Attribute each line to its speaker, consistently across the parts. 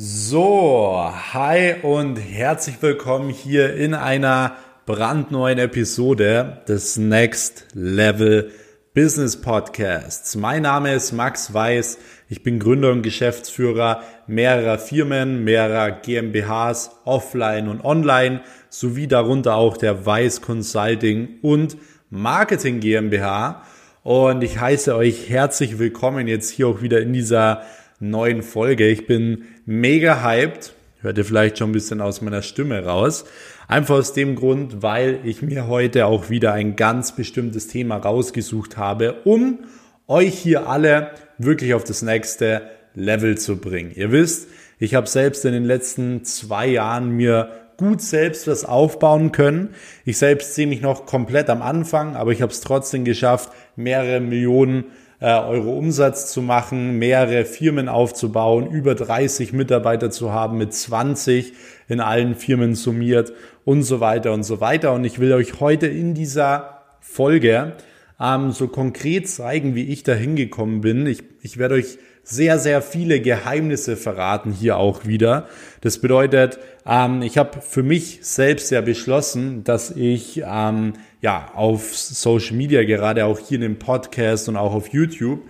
Speaker 1: So, hi und herzlich willkommen hier in einer brandneuen Episode des Next Level Business Podcasts. Mein Name ist Max Weiß. Ich bin Gründer und Geschäftsführer mehrerer Firmen, mehrerer GmbHs, offline und online, sowie darunter auch der Weiß Consulting und Marketing GmbH. Und ich heiße euch herzlich willkommen jetzt hier auch wieder in dieser neuen Folge. Ich bin mega hyped. Hört ihr vielleicht schon ein bisschen aus meiner Stimme raus. Einfach aus dem Grund, weil ich mir heute auch wieder ein ganz bestimmtes Thema rausgesucht habe, um euch hier alle wirklich auf das nächste Level zu bringen. Ihr wisst, ich habe selbst in den letzten zwei Jahren mir gut selbst was aufbauen können. Ich selbst sehe mich noch komplett am Anfang, aber ich habe es trotzdem geschafft, mehrere Millionen Euro Umsatz zu machen, mehrere Firmen aufzubauen, über 30 Mitarbeiter zu haben, mit 20 in allen Firmen summiert und so weiter und so weiter. Und ich will euch heute in dieser Folge ähm, so konkret zeigen, wie ich da hingekommen bin. Ich, ich werde euch sehr, sehr viele Geheimnisse verraten hier auch wieder. Das bedeutet, ähm, ich habe für mich selbst ja beschlossen, dass ich ähm, ja auf Social Media, gerade auch hier in dem Podcast und auch auf YouTube,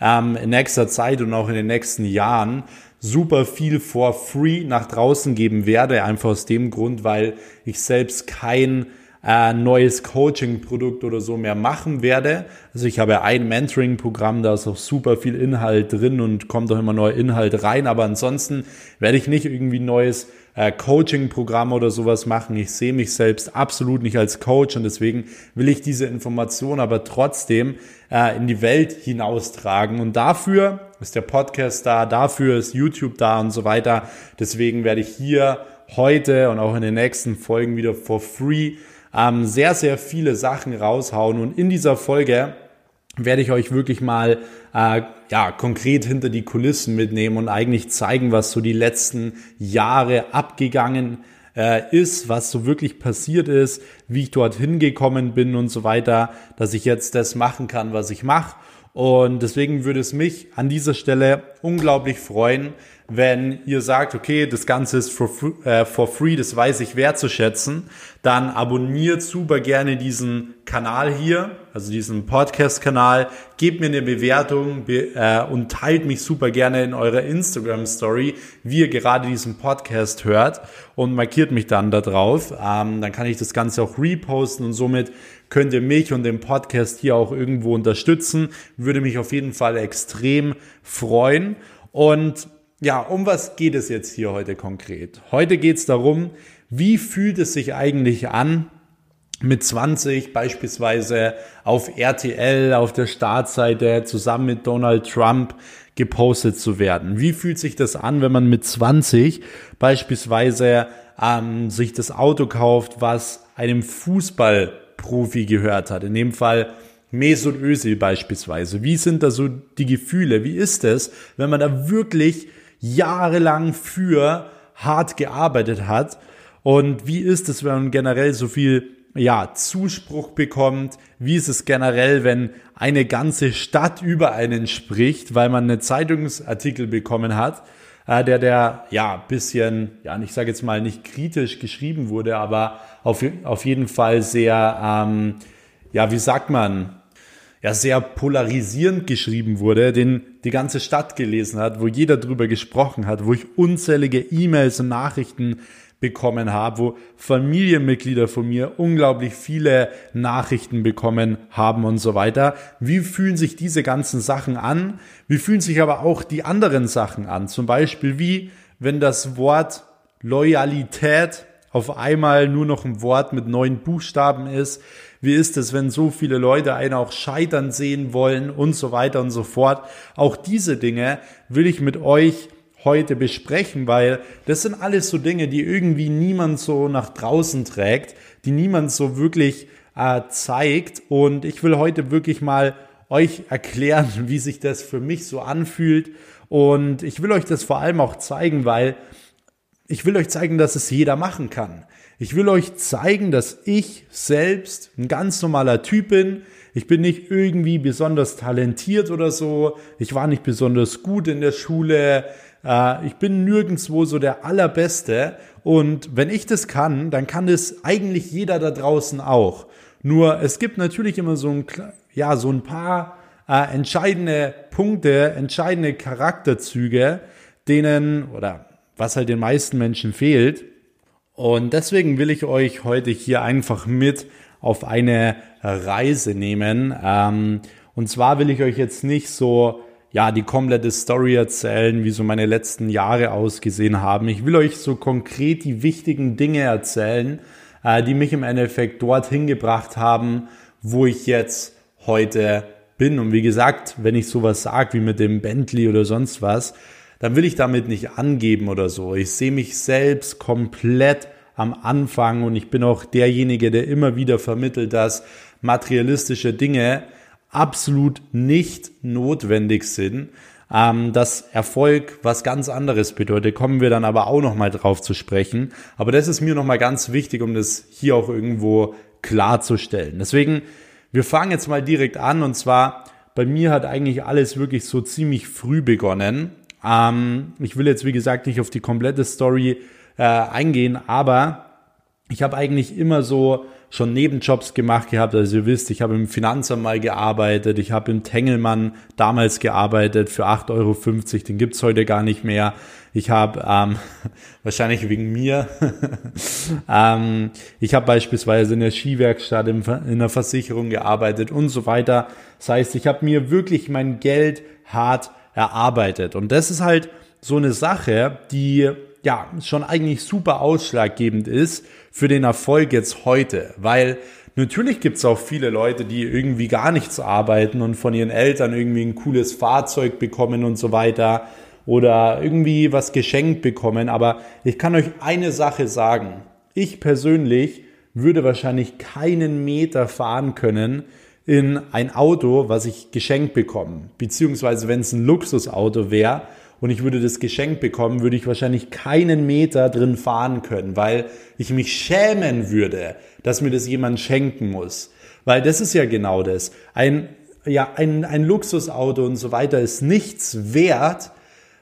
Speaker 1: ähm, in nächster Zeit und auch in den nächsten Jahren super viel for free nach draußen geben werde. Einfach aus dem Grund, weil ich selbst kein äh, neues Coaching-Produkt oder so mehr machen werde. Also ich habe ein Mentoring-Programm, da ist auch super viel Inhalt drin und kommt auch immer neuer Inhalt rein. Aber ansonsten werde ich nicht irgendwie neues äh, Coaching-Programm oder sowas machen. Ich sehe mich selbst absolut nicht als Coach und deswegen will ich diese Information aber trotzdem äh, in die Welt hinaustragen. Und dafür ist der Podcast da, dafür ist YouTube da und so weiter. Deswegen werde ich hier heute und auch in den nächsten Folgen wieder for free ähm, sehr, sehr viele Sachen raushauen. Und in dieser Folge werde ich euch wirklich mal äh, ja konkret hinter die Kulissen mitnehmen und eigentlich zeigen, was so die letzten Jahre abgegangen äh, ist, was so wirklich passiert ist, wie ich dorthin gekommen bin und so weiter, dass ich jetzt das machen kann, was ich mache. Und deswegen würde es mich an dieser Stelle unglaublich freuen, wenn ihr sagt, okay, das Ganze ist for, äh, for free, das weiß ich wertzuschätzen, dann abonniert super gerne diesen Kanal hier, also diesen Podcast-Kanal, gebt mir eine Bewertung be äh, und teilt mich super gerne in eurer Instagram-Story, wie ihr gerade diesen Podcast hört und markiert mich dann da drauf. Ähm, dann kann ich das Ganze auch reposten und somit könnt ihr mich und den Podcast hier auch irgendwo unterstützen. Würde mich auf jeden Fall extrem freuen. Und ja, um was geht es jetzt hier heute konkret? Heute geht es darum, wie fühlt es sich eigentlich an, mit 20 beispielsweise auf RTL auf der Startseite zusammen mit Donald Trump gepostet zu werden. Wie fühlt sich das an, wenn man mit 20 beispielsweise ähm, sich das Auto kauft, was einem Fußballprofi gehört hat? In dem Fall Mesut Özil beispielsweise. Wie sind da so die Gefühle? Wie ist es, wenn man da wirklich jahrelang für hart gearbeitet hat. Und wie ist es, wenn man generell so viel ja, Zuspruch bekommt? Wie ist es generell, wenn eine ganze Stadt über einen spricht, weil man einen Zeitungsartikel bekommen hat, äh, der der ja bisschen, ja, ich sage jetzt mal nicht kritisch geschrieben wurde, aber auf, auf jeden Fall sehr, ähm, ja, wie sagt man, ja sehr polarisierend geschrieben wurde, den die ganze Stadt gelesen hat, wo jeder drüber gesprochen hat, wo ich unzählige E-Mails und Nachrichten bekommen habe, wo Familienmitglieder von mir unglaublich viele Nachrichten bekommen haben und so weiter. Wie fühlen sich diese ganzen Sachen an? Wie fühlen sich aber auch die anderen Sachen an? Zum Beispiel wie, wenn das Wort Loyalität auf einmal nur noch ein Wort mit neun Buchstaben ist. Wie ist es, wenn so viele Leute einen auch scheitern sehen wollen und so weiter und so fort. Auch diese Dinge will ich mit euch heute besprechen, weil das sind alles so Dinge, die irgendwie niemand so nach draußen trägt, die niemand so wirklich äh, zeigt. Und ich will heute wirklich mal euch erklären, wie sich das für mich so anfühlt. Und ich will euch das vor allem auch zeigen, weil ich will euch zeigen, dass es jeder machen kann. Ich will euch zeigen, dass ich selbst ein ganz normaler Typ bin. Ich bin nicht irgendwie besonders talentiert oder so. Ich war nicht besonders gut in der Schule. Äh, ich bin nirgendwo so der Allerbeste. Und wenn ich das kann, dann kann das eigentlich jeder da draußen auch. Nur es gibt natürlich immer so ein, ja, so ein paar äh, entscheidende Punkte, entscheidende Charakterzüge, denen oder was halt den meisten Menschen fehlt. Und deswegen will ich euch heute hier einfach mit auf eine Reise nehmen. Ähm, und zwar will ich euch jetzt nicht so ja die komplette Story erzählen, wie so meine letzten Jahre ausgesehen haben. Ich will euch so konkret die wichtigen Dinge erzählen, äh, die mich im Endeffekt dorthin gebracht haben, wo ich jetzt heute bin. Und wie gesagt, wenn ich sowas sage wie mit dem Bentley oder sonst was, dann will ich damit nicht angeben oder so. Ich sehe mich selbst komplett am Anfang und ich bin auch derjenige, der immer wieder vermittelt, dass materialistische Dinge absolut nicht notwendig sind, ähm, dass Erfolg was ganz anderes bedeutet. Kommen wir dann aber auch noch mal drauf zu sprechen. Aber das ist mir noch mal ganz wichtig, um das hier auch irgendwo klarzustellen. Deswegen wir fangen jetzt mal direkt an und zwar bei mir hat eigentlich alles wirklich so ziemlich früh begonnen. Ähm, ich will jetzt wie gesagt nicht auf die komplette Story äh, eingehen, aber ich habe eigentlich immer so schon Nebenjobs gemacht gehabt. Also ihr wisst, ich habe im Finanzamt mal gearbeitet, ich habe im Tengelmann damals gearbeitet für 8,50 Euro, den gibt's heute gar nicht mehr. Ich habe ähm, wahrscheinlich wegen mir, ähm, ich habe beispielsweise in der Skiwerkstatt in, in der Versicherung gearbeitet und so weiter. Das heißt, ich habe mir wirklich mein Geld hart erarbeitet. Und das ist halt so eine Sache, die ja schon eigentlich super ausschlaggebend ist für den Erfolg jetzt heute. Weil natürlich gibt es auch viele Leute, die irgendwie gar nichts arbeiten und von ihren Eltern irgendwie ein cooles Fahrzeug bekommen und so weiter oder irgendwie was geschenkt bekommen. Aber ich kann euch eine Sache sagen. Ich persönlich würde wahrscheinlich keinen Meter fahren können in ein Auto, was ich geschenkt bekomme. Beziehungsweise wenn es ein Luxusauto wäre und ich würde das geschenkt bekommen, würde ich wahrscheinlich keinen Meter drin fahren können, weil ich mich schämen würde, dass mir das jemand schenken muss. Weil das ist ja genau das. Ein, ja, ein, ein Luxusauto und so weiter ist nichts wert,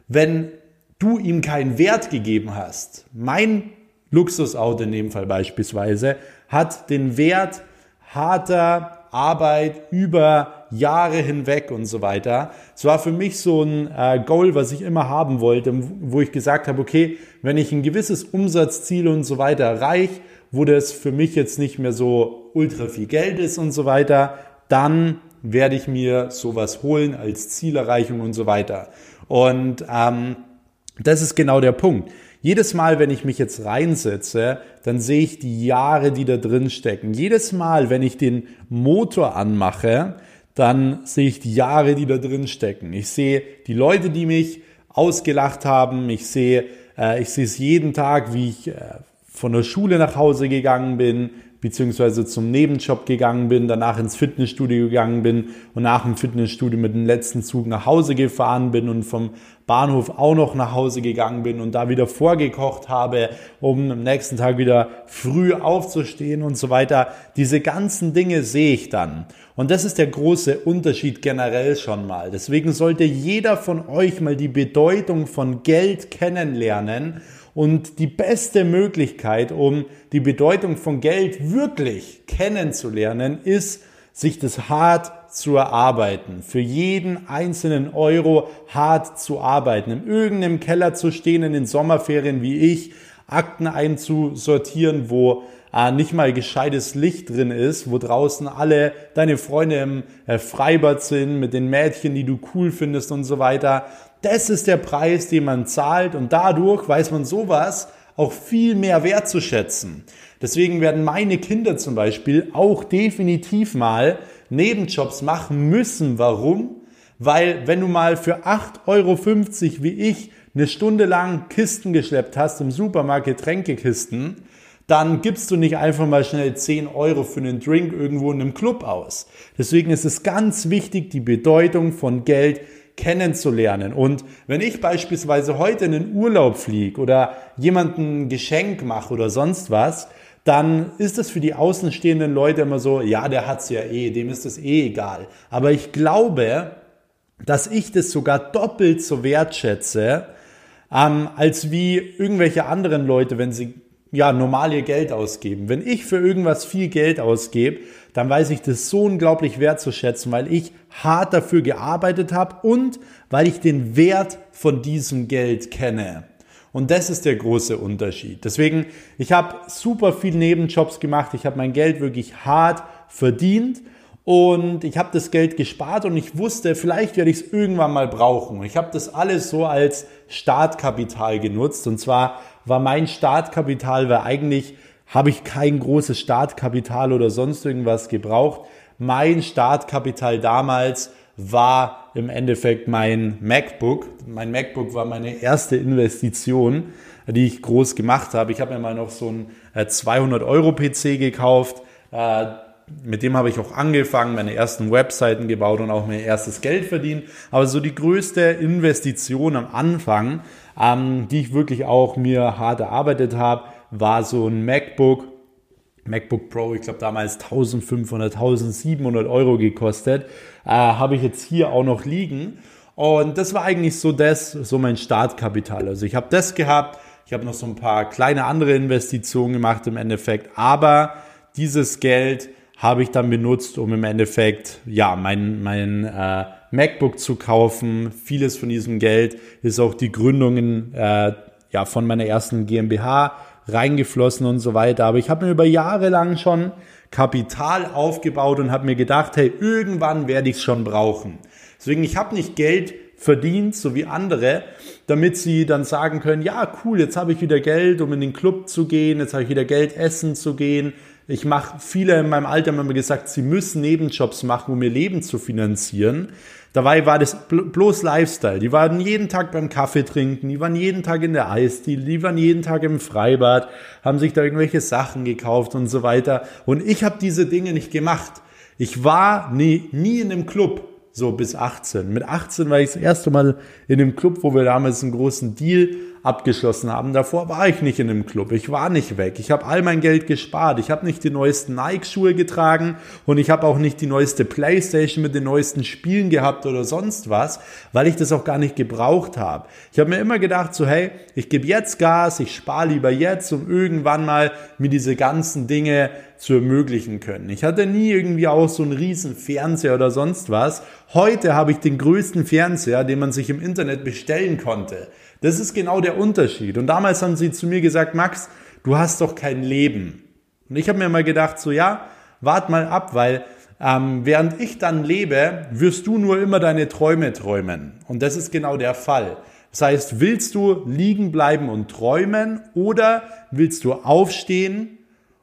Speaker 1: wenn du ihm keinen Wert gegeben hast. Mein Luxusauto in dem Fall beispielsweise hat den Wert harter Arbeit über Jahre hinweg und so weiter. Es war für mich so ein äh, Goal, was ich immer haben wollte, wo ich gesagt habe, okay, wenn ich ein gewisses Umsatzziel und so weiter erreiche, wo das für mich jetzt nicht mehr so ultra viel Geld ist und so weiter, dann werde ich mir sowas holen als Zielerreichung und so weiter. Und ähm, das ist genau der Punkt. Jedes Mal, wenn ich mich jetzt reinsetze, dann sehe ich die Jahre, die da drin stecken. Jedes Mal, wenn ich den Motor anmache, dann sehe ich die Jahre, die da drin stecken. Ich sehe die Leute, die mich ausgelacht haben. Ich sehe, äh, ich sehe es jeden Tag, wie ich äh, von der Schule nach Hause gegangen bin, beziehungsweise zum Nebenjob gegangen bin, danach ins Fitnessstudio gegangen bin und nach dem Fitnessstudio mit dem letzten Zug nach Hause gefahren bin und vom Bahnhof auch noch nach Hause gegangen bin und da wieder vorgekocht habe, um am nächsten Tag wieder früh aufzustehen und so weiter. Diese ganzen Dinge sehe ich dann. Und das ist der große Unterschied generell schon mal. Deswegen sollte jeder von euch mal die Bedeutung von Geld kennenlernen und die beste Möglichkeit, um die Bedeutung von Geld wirklich kennenzulernen, ist, sich das hart zu erarbeiten. Für jeden einzelnen Euro hart zu arbeiten. In irgendeinem Keller zu stehen in den Sommerferien wie ich, Akten einzusortieren, wo äh, nicht mal gescheites Licht drin ist, wo draußen alle deine Freunde im äh, Freibad sind, mit den Mädchen, die du cool findest und so weiter. Das ist der Preis, den man zahlt und dadurch weiß man sowas auch viel mehr wertzuschätzen. Deswegen werden meine Kinder zum Beispiel auch definitiv mal Nebenjobs machen müssen. Warum? Weil wenn du mal für 8,50 Euro wie ich eine Stunde lang Kisten geschleppt hast im Supermarkt, Getränkekisten, dann gibst du nicht einfach mal schnell 10 Euro für einen Drink irgendwo in einem Club aus. Deswegen ist es ganz wichtig, die Bedeutung von Geld kennenzulernen. Und wenn ich beispielsweise heute in den Urlaub fliege oder jemanden ein Geschenk mache oder sonst was, dann ist es für die außenstehenden Leute immer so, ja, der hat's ja eh, dem ist es eh egal. Aber ich glaube, dass ich das sogar doppelt so wertschätze, ähm, als wie irgendwelche anderen Leute, wenn sie ja normal ihr Geld ausgeben. Wenn ich für irgendwas viel Geld ausgebe, dann weiß ich das so unglaublich wertzuschätzen, weil ich hart dafür gearbeitet habe und weil ich den Wert von diesem Geld kenne. Und das ist der große Unterschied. Deswegen, ich habe super viel Nebenjobs gemacht. Ich habe mein Geld wirklich hart verdient und ich habe das Geld gespart und ich wusste, vielleicht werde ich es irgendwann mal brauchen. Ich habe das alles so als Startkapital genutzt. Und zwar war mein Startkapital, weil eigentlich habe ich kein großes Startkapital oder sonst irgendwas gebraucht. Mein Startkapital damals war im Endeffekt mein MacBook. Mein MacBook war meine erste Investition, die ich groß gemacht habe. Ich habe mir mal noch so einen 200 Euro PC gekauft äh, mit dem habe ich auch angefangen, meine ersten Webseiten gebaut und auch mein erstes Geld verdient. Aber so die größte Investition am Anfang, ähm, die ich wirklich auch mir hart erarbeitet habe, war so ein MacBook. MacBook Pro, ich glaube damals 1500, 1700 Euro gekostet, äh, habe ich jetzt hier auch noch liegen. Und das war eigentlich so das, so mein Startkapital. Also ich habe das gehabt, ich habe noch so ein paar kleine andere Investitionen gemacht im Endeffekt, aber dieses Geld habe ich dann benutzt, um im Endeffekt ja mein, mein äh, MacBook zu kaufen. Vieles von diesem Geld ist auch die Gründungen äh, ja, von meiner ersten GmbH reingeflossen und so weiter. Aber ich habe mir über Jahre lang schon Kapital aufgebaut und habe mir gedacht, hey, irgendwann werde ich es schon brauchen. Deswegen, ich habe nicht Geld verdient, so wie andere, damit sie dann sagen können, ja, cool, jetzt habe ich wieder Geld, um in den Club zu gehen, jetzt habe ich wieder Geld, essen zu gehen, ich mache, viele in meinem Alter haben mir gesagt, sie müssen Nebenjobs machen, um ihr Leben zu finanzieren. Dabei war das bloß Lifestyle. Die waren jeden Tag beim Kaffee trinken, die waren jeden Tag in der Eisdiele, die waren jeden Tag im Freibad, haben sich da irgendwelche Sachen gekauft und so weiter. Und ich habe diese Dinge nicht gemacht. Ich war nie, nie in einem Club, so bis 18. Mit 18 war ich das erste Mal in einem Club, wo wir damals einen großen Deal abgeschlossen haben. Davor war ich nicht in einem Club, ich war nicht weg, ich habe all mein Geld gespart, ich habe nicht die neuesten Nike-Schuhe getragen und ich habe auch nicht die neueste Playstation mit den neuesten Spielen gehabt oder sonst was, weil ich das auch gar nicht gebraucht habe. Ich habe mir immer gedacht, so hey, ich gebe jetzt Gas, ich spare lieber jetzt, um irgendwann mal mir diese ganzen Dinge zu ermöglichen können. Ich hatte nie irgendwie auch so einen riesen Fernseher oder sonst was. Heute habe ich den größten Fernseher, den man sich im Internet bestellen konnte. Das ist genau der Unterschied. Und damals haben sie zu mir gesagt, Max, du hast doch kein Leben. Und ich habe mir mal gedacht, so ja, wart mal ab, weil ähm, während ich dann lebe, wirst du nur immer deine Träume träumen. Und das ist genau der Fall. Das heißt, willst du liegen bleiben und träumen oder willst du aufstehen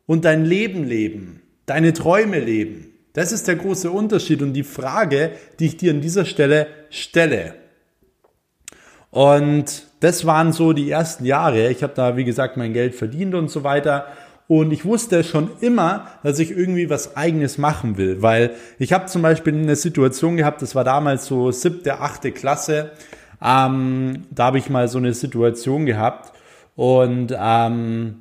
Speaker 1: und dein Leben leben, deine Träume leben? Das ist der große Unterschied und die Frage, die ich dir an dieser Stelle stelle. Und das waren so die ersten Jahre. Ich habe da, wie gesagt, mein Geld verdient und so weiter. Und ich wusste schon immer, dass ich irgendwie was eigenes machen will, weil ich habe zum Beispiel eine Situation gehabt, das war damals so siebte, achte Klasse. Ähm, da habe ich mal so eine Situation gehabt und ähm,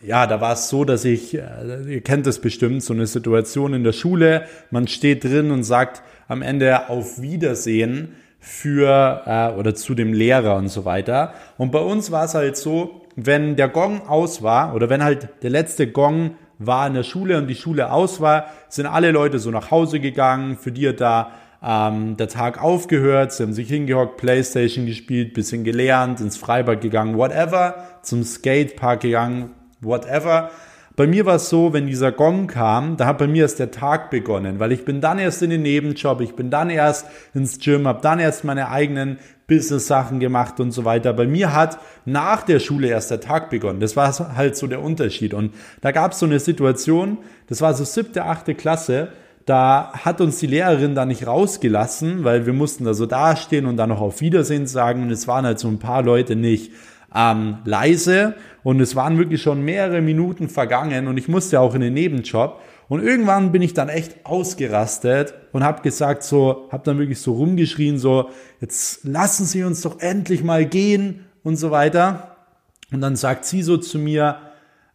Speaker 1: ja, da war es so, dass ich, äh, ihr kennt das bestimmt, so eine Situation in der Schule, man steht drin und sagt am Ende auf Wiedersehen für äh, oder zu dem Lehrer und so weiter. Und bei uns war es halt so, wenn der Gong aus war oder wenn halt der letzte Gong war in der Schule und die Schule aus war, sind alle Leute so nach Hause gegangen. Für die hat da ähm, der Tag aufgehört. Sie haben sich hingehockt, Playstation gespielt, bisschen gelernt, ins Freibad gegangen, whatever, zum Skatepark gegangen, whatever. Bei mir war es so, wenn dieser Gong kam, da hat bei mir erst der Tag begonnen, weil ich bin dann erst in den Nebenjob, ich bin dann erst ins Gym, habe dann erst meine eigenen Business-Sachen gemacht und so weiter. Bei mir hat nach der Schule erst der Tag begonnen. Das war halt so der Unterschied. Und da gab es so eine Situation, das war so siebte, achte Klasse, da hat uns die Lehrerin da nicht rausgelassen, weil wir mussten da so dastehen und dann noch auf Wiedersehen sagen. Und es waren halt so ein paar Leute nicht ähm, leise und es waren wirklich schon mehrere Minuten vergangen und ich musste auch in den Nebenjob. Und irgendwann bin ich dann echt ausgerastet und habe gesagt so, habe dann wirklich so rumgeschrien so, jetzt lassen Sie uns doch endlich mal gehen und so weiter. Und dann sagt sie so zu mir,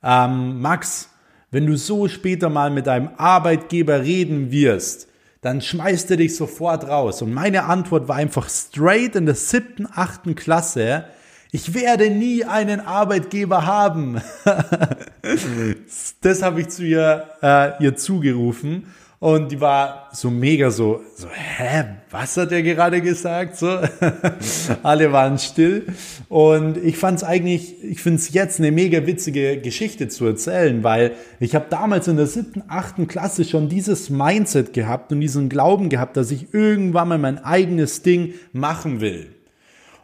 Speaker 1: ähm, Max, wenn du so später mal mit deinem Arbeitgeber reden wirst, dann schmeißt er dich sofort raus. Und meine Antwort war einfach straight in der siebten, achten Klasse, Ich werde nie einen Arbeitgeber haben. das habe ich zu ihr, äh, ihr zugerufen. Und die war so mega so, so, hä, was hat er gerade gesagt? So, alle waren still. Und ich fand es eigentlich, ich finde es jetzt eine mega witzige Geschichte zu erzählen, weil ich habe damals in der siebten, achten Klasse schon dieses Mindset gehabt und diesen Glauben gehabt, dass ich irgendwann mal mein eigenes Ding machen will.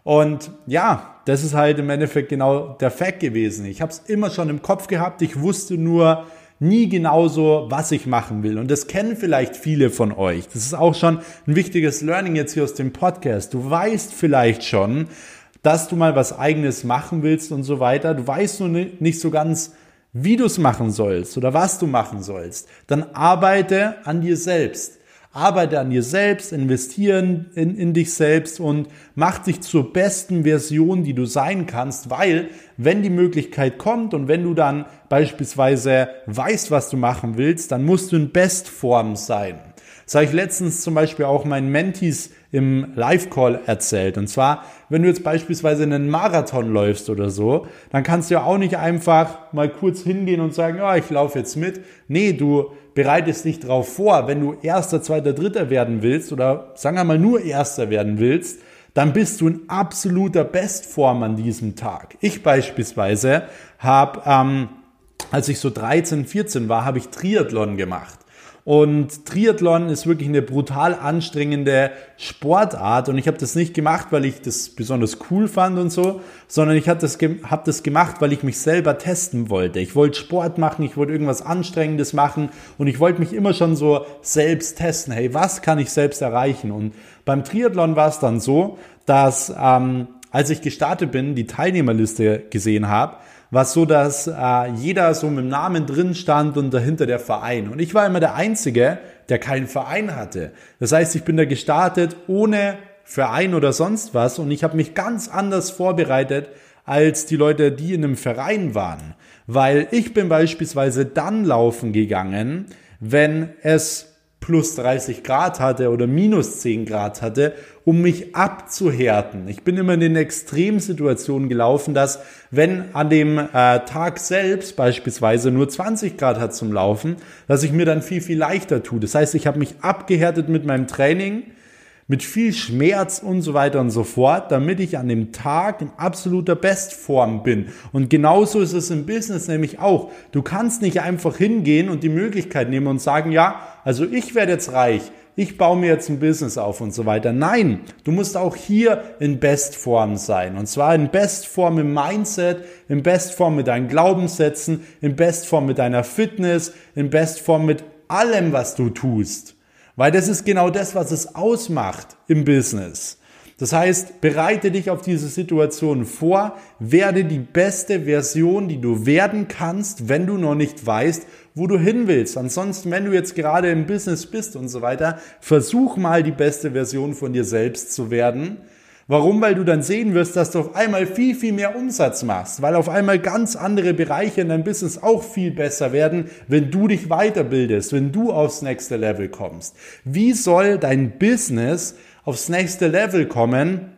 Speaker 1: Und ja, das ist halt im Endeffekt genau der Fact gewesen. Ich habe es immer schon im Kopf gehabt. Ich wusste nur, nie genauso, was ich machen will. Und das kennen vielleicht viele von euch. Das ist auch schon ein wichtiges Learning jetzt hier aus dem Podcast. Du weißt vielleicht schon, dass du mal was eigenes machen willst und so weiter. Du weißt nur nicht so ganz, wie du es machen sollst oder was du machen sollst. Dann arbeite an dir selbst. Arbeite an dir selbst, investieren in, in dich selbst und mach dich zur besten Version, die du sein kannst, weil wenn die Möglichkeit kommt und wenn du dann beispielsweise weißt, was du machen willst, dann musst du in Bestform sein. Das habe ich letztens zum Beispiel auch meinen Mentees im Live-Call erzählt. Und zwar, wenn du jetzt beispielsweise einen Marathon läufst oder so, dann kannst du ja auch nicht einfach mal kurz hingehen und sagen, ja, ich laufe jetzt mit. Nee, du bereitest dich darauf vor, wenn du Erster, Zweiter, Dritter werden willst oder sagen wir mal nur Erster werden willst, dann bist du in absoluter Bestform an diesem Tag. Ich beispielsweise habe, ähm, als ich so 13, 14 war, habe ich Triathlon gemacht. Und Triathlon ist wirklich eine brutal anstrengende Sportart. Und ich habe das nicht gemacht, weil ich das besonders cool fand und so, sondern ich habe das, hab das gemacht, weil ich mich selber testen wollte. Ich wollte Sport machen, ich wollte irgendwas Anstrengendes machen und ich wollte mich immer schon so selbst testen. Hey, was kann ich selbst erreichen? Und beim Triathlon war es dann so, dass ähm, als ich gestartet bin, die Teilnehmerliste gesehen habe, war es so, dass äh, jeder so mit dem Namen drin stand und dahinter der Verein. Und ich war immer der Einzige, der keinen Verein hatte. Das heißt, ich bin da gestartet ohne Verein oder sonst was und ich habe mich ganz anders vorbereitet als die Leute, die in einem Verein waren. Weil ich bin beispielsweise dann laufen gegangen, wenn es plus 30 Grad hatte oder minus 10 Grad hatte, um mich abzuhärten. Ich bin immer in den Extremsituationen gelaufen, dass wenn an dem äh, Tag selbst beispielsweise nur 20 Grad hat zum Laufen, dass ich mir dann viel, viel leichter tue. Das heißt, ich habe mich abgehärtet mit meinem Training, mit viel Schmerz und so weiter und so fort, damit ich an dem Tag in absoluter Bestform bin. Und genauso ist es im Business nämlich auch. Du kannst nicht einfach hingehen und die Möglichkeit nehmen und sagen, ja, also ich werde jetzt reich, ich baue mir jetzt ein Business auf und so weiter. Nein, du musst auch hier in Bestform sein. Und zwar in Bestform im Mindset, in Bestform mit deinen Glaubenssätzen, in Bestform mit deiner Fitness, in Bestform mit allem, was du tust. Weil das ist genau das, was es ausmacht im Business. Das heißt, bereite dich auf diese Situation vor, werde die beste Version, die du werden kannst, wenn du noch nicht weißt, wo du hin willst. Ansonsten, wenn du jetzt gerade im Business bist und so weiter, versuch mal die beste Version von dir selbst zu werden Warum? Weil du dann sehen wirst, dass du auf einmal viel, viel mehr Umsatz machst, weil auf einmal ganz andere Bereiche in deinem Business auch viel besser werden, wenn du dich weiterbildest, wenn du aufs nächste Level kommst. Wie soll dein Business aufs nächste Level kommen,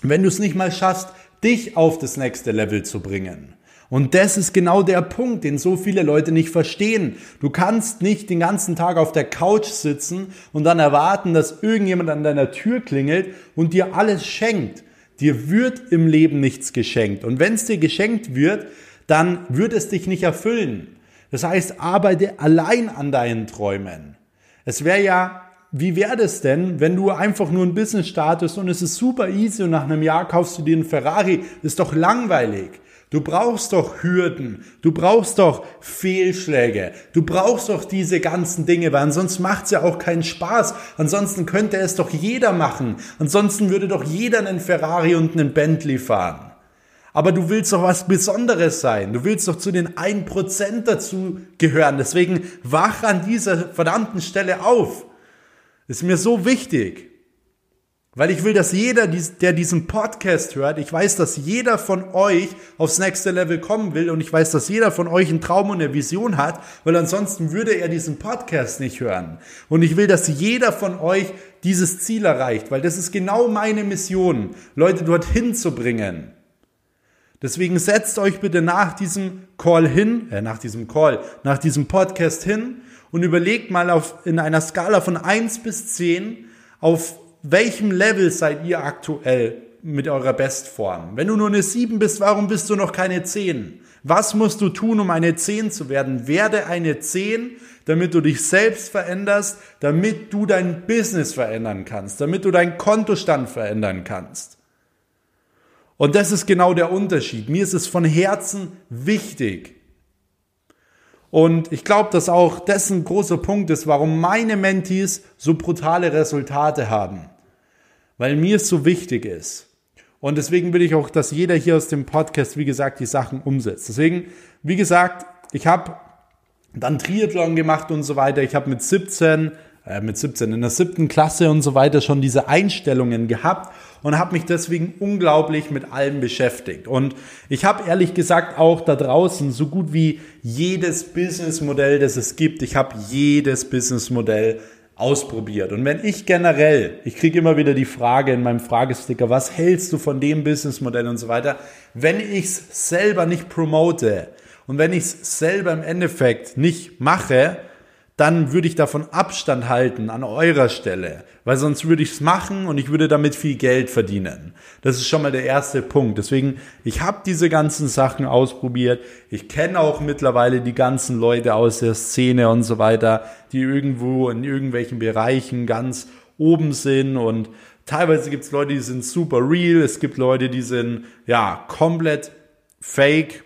Speaker 1: wenn du es nicht mal schaffst, dich auf das nächste Level zu bringen? Und das ist genau der Punkt, den so viele Leute nicht verstehen. Du kannst nicht den ganzen Tag auf der Couch sitzen und dann erwarten, dass irgendjemand an deiner Tür klingelt und dir alles schenkt. Dir wird im Leben nichts geschenkt. Und wenn es dir geschenkt wird, dann wird es dich nicht erfüllen. Das heißt, arbeite allein an deinen Träumen. Es wäre ja wie wäre das denn, wenn du einfach nur ein Business startest und es ist super easy und nach einem Jahr kaufst du dir einen Ferrari? Das ist doch langweilig. Du brauchst doch Hürden, du brauchst doch Fehlschläge, du brauchst doch diese ganzen Dinge, weil ansonsten macht's ja auch keinen Spaß. Ansonsten könnte es doch jeder machen. Ansonsten würde doch jeder einen Ferrari und einen Bentley fahren. Aber du willst doch was Besonderes sein. Du willst doch zu den 1% dazu gehören. Deswegen wach an dieser verdammten Stelle auf. ist mir so wichtig. Weil ich will, dass jeder, der diesen Podcast hört, ich weiß, dass jeder von euch aufs nächste Level kommen will und ich weiß, dass jeder von euch einen Traum und eine Vision hat, weil ansonsten würde er diesen Podcast nicht hören. Und ich will, dass jeder von euch dieses Ziel erreicht, weil das ist genau meine Mission, Leute dorthin zu bringen. Deswegen setzt euch bitte nach diesem Call hin, äh, nach diesem Call, nach diesem Podcast hin und überlegt mal auf, in einer Skala von 1 bis 10, auf welchem Level seid ihr aktuell mit eurer Bestform? Wenn du nur eine 7 bist, warum bist du noch keine 10? Was musst du tun, um eine 10 zu werden? Werde eine 10, damit du dich selbst veränderst, damit du dein Business verändern kannst, damit du deinen Kontostand verändern kannst. Und das ist genau der Unterschied. Mir ist es von Herzen wichtig. Und ich glaube, dass auch das ein großer Punkt ist, warum meine Mentees so brutale Resultate haben. Weil mir es so wichtig ist. Und deswegen will ich auch, dass jeder hier aus dem Podcast, wie gesagt, die Sachen umsetzt. Deswegen, wie gesagt, ich habe dann Triathlon gemacht und so weiter. Ich habe mit 17, äh, mit 17 in der siebten Klasse und so weiter schon diese Einstellungen gehabt und habe mich deswegen unglaublich mit allem beschäftigt. Und ich habe ehrlich gesagt auch da draußen so gut wie jedes Businessmodell, das es gibt, ich habe jedes Businessmodell ausprobiert. Und wenn ich generell, ich kriege immer wieder die Frage in meinem Fragesticker, was hältst du von dem Businessmodell und so weiter, wenn ich es selber nicht promote und wenn ich es selber im Endeffekt nicht mache, dann würde ich davon Abstand halten an eurer Stelle, weil sonst würde ich es machen und ich würde damit viel Geld verdienen. Das ist schon mal der erste Punkt. Deswegen, ich habe diese ganzen Sachen ausprobiert. Ich kenne auch mittlerweile die ganzen Leute aus der Szene und so weiter, die irgendwo in irgendwelchen Bereichen ganz oben sind und teilweise gibt es Leute, die sind super real, es gibt Leute, die sind ja komplett fake,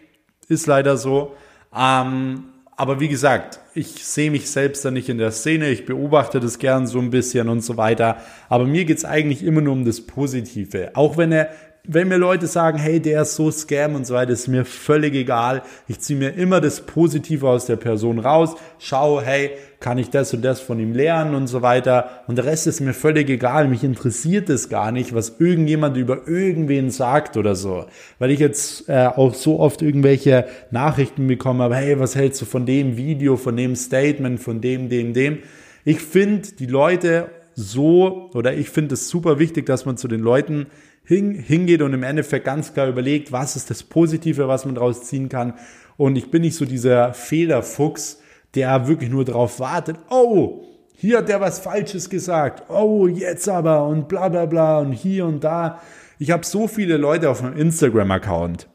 Speaker 1: ist leider so. Ähm, aber wie gesagt, ich sehe mich selbst da nicht in der Szene, ich beobachte das gern so ein bisschen und so weiter. Aber mir geht's eigentlich immer nur um das Positive. Auch wenn er wenn mir Leute sagen, hey, der ist so Scam und so weiter, ist mir völlig egal. Ich ziehe mir immer das Positive aus der Person raus, schau, hey, kann ich das und das von ihm lernen und so weiter. Und der Rest ist mir völlig egal. Mich interessiert es gar nicht, was irgendjemand über irgendwen sagt oder so. Weil ich jetzt äh, auch so oft irgendwelche Nachrichten bekomme, aber hey, was hältst du von dem Video, von dem Statement, von dem, dem, dem? Ich finde die Leute so, oder ich finde es super wichtig, dass man zu den Leuten hingeht und im Endeffekt ganz klar überlegt, was ist das Positive, was man daraus ziehen kann. Und ich bin nicht so dieser Fehlerfuchs, der wirklich nur darauf wartet, oh, hier hat der was Falsches gesagt, oh, jetzt aber und bla bla bla und hier und da. Ich habe so viele Leute auf meinem Instagram-Account.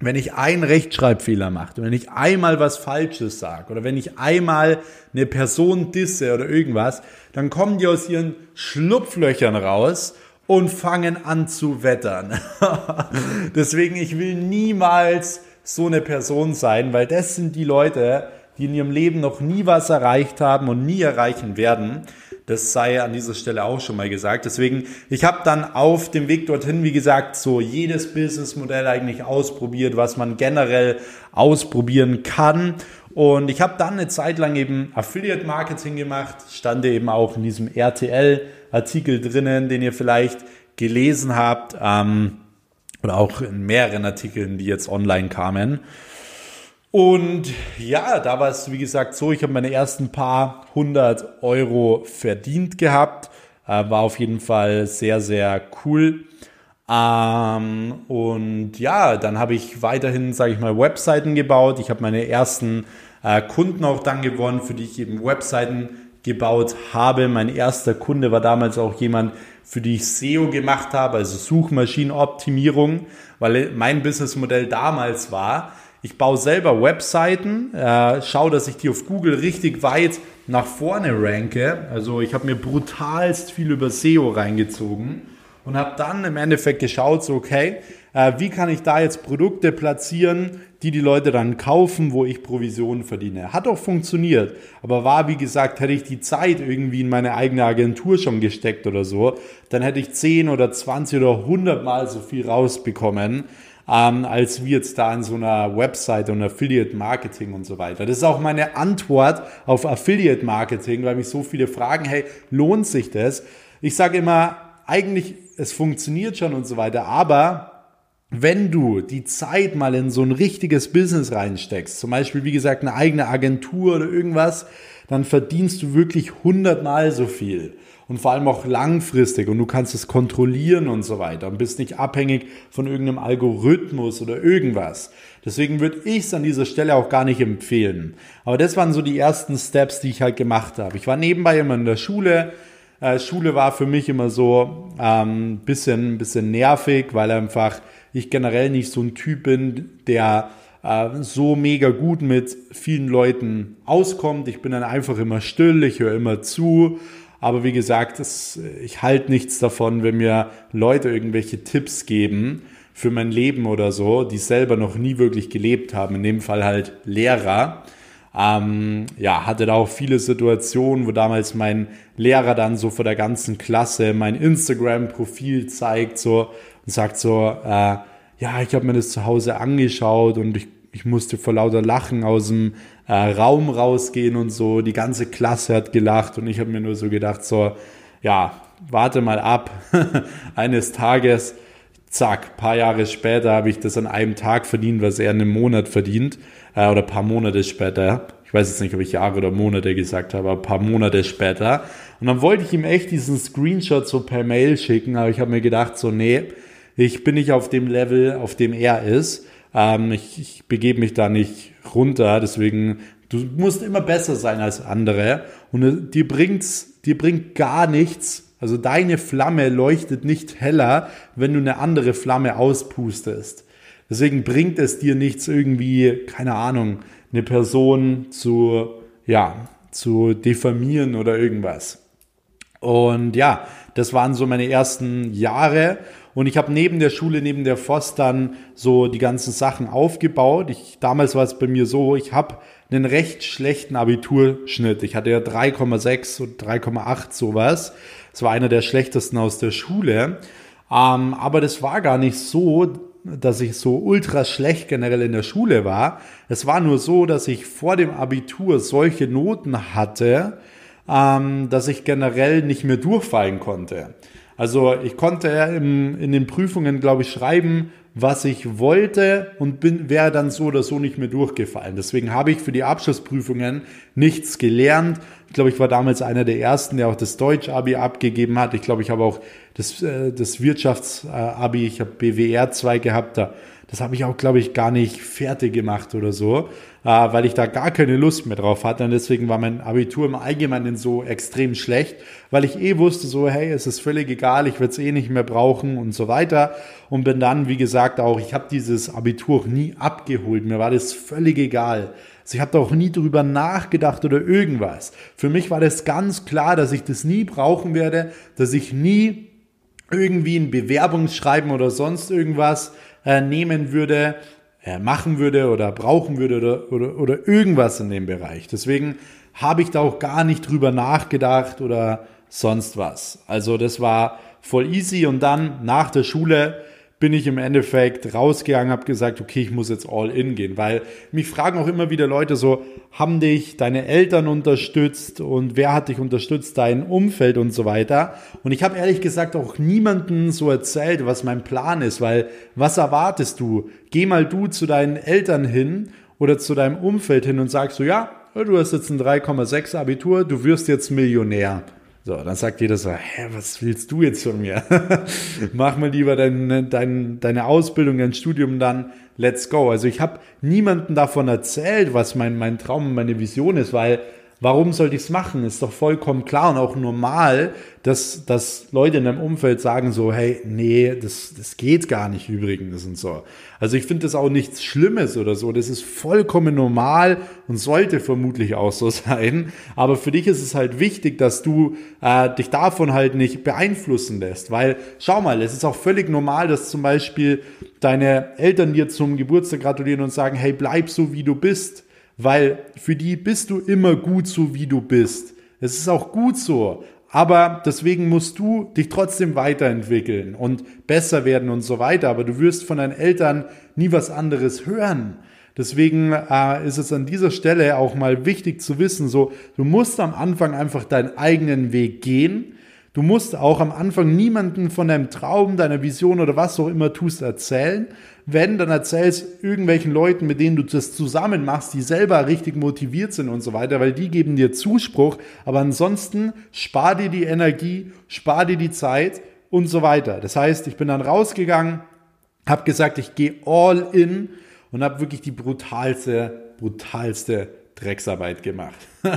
Speaker 1: Wenn ich einen Rechtschreibfehler mache, wenn ich einmal was Falsches sage oder wenn ich einmal eine Person disse oder irgendwas, dann kommen die aus ihren Schlupflöchern raus und fangen an zu wettern. Deswegen, ich will niemals so eine Person sein, weil das sind die Leute, die in ihrem Leben noch nie was erreicht haben und nie erreichen werden. Das sei an dieser Stelle auch schon mal gesagt. Deswegen, ich habe dann auf dem Weg dorthin, wie gesagt, so jedes Businessmodell eigentlich ausprobiert, was man generell ausprobieren kann. Und ich habe dann eine Zeit lang eben Affiliate Marketing gemacht, stand eben auch in diesem RTL-Artikel drinnen, den ihr vielleicht gelesen habt, ähm, oder auch in mehreren Artikeln, die jetzt online kamen. Und ja, da war es, wie gesagt, so, ich habe meine ersten paar hundert Euro verdient gehabt. Äh, war auf jeden Fall sehr, sehr cool. Ähm, und ja, dann habe ich weiterhin, sage ich mal, Webseiten gebaut. Ich habe meine ersten äh, Kunden auch dann gewonnen, für die ich eben Webseiten gebaut habe. Mein erster Kunde war damals auch jemand, für die ich SEO gemacht habe, also Suchmaschinenoptimierung, weil mein Businessmodell damals war, ich baue selber Webseiten, äh, schaue, dass ich die auf Google richtig weit nach vorne ranke. Also ich habe mir brutalst viel über SEO reingezogen und habe dann im Endeffekt geschaut, so okay, äh, wie kann ich da jetzt Produkte platzieren, die die Leute dann kaufen, wo ich Provisionen verdiene. Hat auch funktioniert, aber war wie gesagt, hätte ich die Zeit irgendwie in meine eigene Agentur schon gesteckt oder so, dann hätte ich 10 oder 20 oder 100 Mal so viel rausbekommen, ähm, als wie jetzt da in so einer Website und Affiliate Marketing und so weiter. Das ist auch meine Antwort auf Affiliate Marketing, weil mich so viele fragen, hey, lohnt sich das? Ich sage immer, eigentlich, es funktioniert schon und so weiter, aber wenn du die Zeit mal in so ein richtiges Business reinsteckst, zum Beispiel, wie gesagt, eine eigene Agentur oder irgendwas, dann verdienst du wirklich hundertmal so viel. Und vor allem auch langfristig und du kannst es kontrollieren und so weiter und bist nicht abhängig von irgendeinem Algorithmus oder irgendwas. Deswegen würde ich es an dieser Stelle auch gar nicht empfehlen. Aber das waren so die ersten Steps, die ich halt gemacht habe. Ich war nebenbei immer in der Schule, äh, Schule war für mich immer so ähm, bisschen, bisschen nervig, weil einfach ich generell nicht so ein Typ bin, der äh, so mega gut mit vielen Leuten auskommt. Ich bin dann einfach immer still, ich höre immer zu. Aber wie gesagt, das, ich halte nichts davon, wenn mir Leute irgendwelche Tipps geben für mein Leben oder so, die selber noch nie wirklich gelebt haben. In dem Fall halt Lehrer. Ähm, ja, hatte da auch viele Situationen, wo damals mein Lehrer dann so vor der ganzen Klasse mein Instagram-Profil zeigt so und sagt so, äh, ja, ich habe mir das zu Hause angeschaut und ich, ich musste vor lauter Lachen aus dem äh, Raum rausgehen und so. Die ganze Klasse hat gelacht und ich habe mir nur so gedacht, so, ja, warte mal ab. Eines Tages, zack, paar Jahre später habe ich das an einem Tag verdient, was er in einem Monat verdient äh, oder paar Monate später. Ich weiß jetzt nicht, ob ich Jahre oder Monate gesagt habe, aber paar Monate später. Und dann wollte ich ihm echt diesen Screenshot so per Mail schicken, aber ich habe mir gedacht, so, nee, ich bin nicht auf dem Level, auf dem er ist. Ähm, ich, ich begebe mich da nicht runter, deswegen, du musst immer besser sein als andere. Und äh, dir bringt's, dir bringt gar nichts, also deine Flamme leuchtet nicht heller, wenn du eine andere Flamme auspustest. Deswegen bringt es dir nichts irgendwie, keine Ahnung, eine Person zu, ja, zu diffamieren oder irgendwas. Und ja, das waren so meine ersten Jahre. Und ich habe neben der Schule, neben der FOS dann so die ganzen Sachen aufgebaut. Ich, damals war es bei mir so, ich habe einen recht schlechten Abiturschnitt. Ich hatte ja 3,6 und 3,8 sowas. Das war einer der schlechtesten aus der Schule. Ähm, aber das war gar nicht so, dass ich so ultra schlecht generell in der Schule war. Es war nur so, dass ich vor dem Abitur solche Noten hatte, ähm, dass ich generell nicht mehr durchfallen konnte. Also ich konnte im, in den Prüfungen, glaube ich, schreiben, was ich wollte und bin, wäre dann so oder so nicht mehr durchgefallen. Deswegen habe ich für die Abschlussprüfungen nichts gelernt. Ich glaube, ich war damals einer der ersten, der auch das Deutsch-Abi abgegeben hat. Ich glaube, ich habe auch das, äh, das Wirtschafts-Abi, ich habe BWR 2 gehabt. Da das habe ich auch, glaube ich, gar nicht fertig gemacht oder so, weil ich da gar keine Lust mehr drauf hatte. Und deswegen war mein Abitur im Allgemeinen so extrem schlecht, weil ich eh wusste, so, hey, es ist völlig egal, ich werde es eh nicht mehr brauchen und so weiter. Und bin dann, wie gesagt, auch, ich habe dieses Abitur nie abgeholt. Mir war das völlig egal. Also ich habe da auch nie drüber nachgedacht oder irgendwas. Für mich war das ganz klar, dass ich das nie brauchen werde, dass ich nie irgendwie ein Bewerbungsschreiben oder sonst irgendwas äh, nehmen würde, äh, machen würde oder brauchen würde oder, oder, oder irgendwas in dem Bereich. Deswegen habe ich da auch gar nicht drüber nachgedacht oder sonst was. Also das war voll easy und dann nach der Schule bin ich im Endeffekt rausgegangen, habe gesagt, okay, ich muss jetzt all in gehen, weil mich fragen auch immer wieder Leute so, haben dich deine Eltern unterstützt und wer hat dich unterstützt, dein Umfeld und so weiter. Und ich habe ehrlich gesagt auch niemanden so erzählt, was mein Plan ist, weil was erwartest du? Geh mal du zu deinen Eltern hin oder zu deinem Umfeld hin und sagst so, ja, du hast jetzt ein 3,6 Abitur, du wirst jetzt Millionär. So, dann sagt jeder so, hä, was willst du jetzt von mir? Mach mal lieber dein, dein, deine Ausbildung, dein Studium dann, let's go. Also ich habe niemanden davon erzählt, was mein, mein Traum meine Vision ist, weil warum sollte ich es machen? Ist doch vollkommen klar und auch normal, dass, dass Leute in deinem Umfeld sagen so, hey, nee, das, das geht gar nicht übrigens und so. Also ich finde das auch nichts Schlimmes oder so. Das ist vollkommen normal und sollte vermutlich auch so sein. Aber für dich ist es halt wichtig, dass du äh, dich davon halt nicht beeinflussen lässt. Weil, schau mal, es ist auch völlig normal, dass zum Beispiel deine Eltern dir zum Geburtstag gratulieren und sagen, hey, bleib so wie du bist weil für die bist du immer gut so, wie du bist. Es ist auch gut so, aber deswegen musst du dich trotzdem weiterentwickeln und besser werden und so weiter. Aber du wirst von deinen Eltern nie was anderes hören. Deswegen äh, ist es an dieser Stelle auch mal wichtig zu wissen, so du musst am Anfang einfach deinen eigenen Weg gehen. Du musst auch am Anfang niemanden von deinem Traum, deiner Vision oder was auch immer tust erzählen. Wenn, dann erzählst irgendwelchen Leuten, mit denen du das zusammen machst, die selber richtig motiviert sind und so weiter, weil die geben dir Zuspruch. Aber ansonsten spar dir die Energie, spar dir die Zeit und so weiter. Das heißt, ich bin dann rausgegangen, habe gesagt, ich gehe all in und habe wirklich die brutalste, brutalste Drecksarbeit gemacht.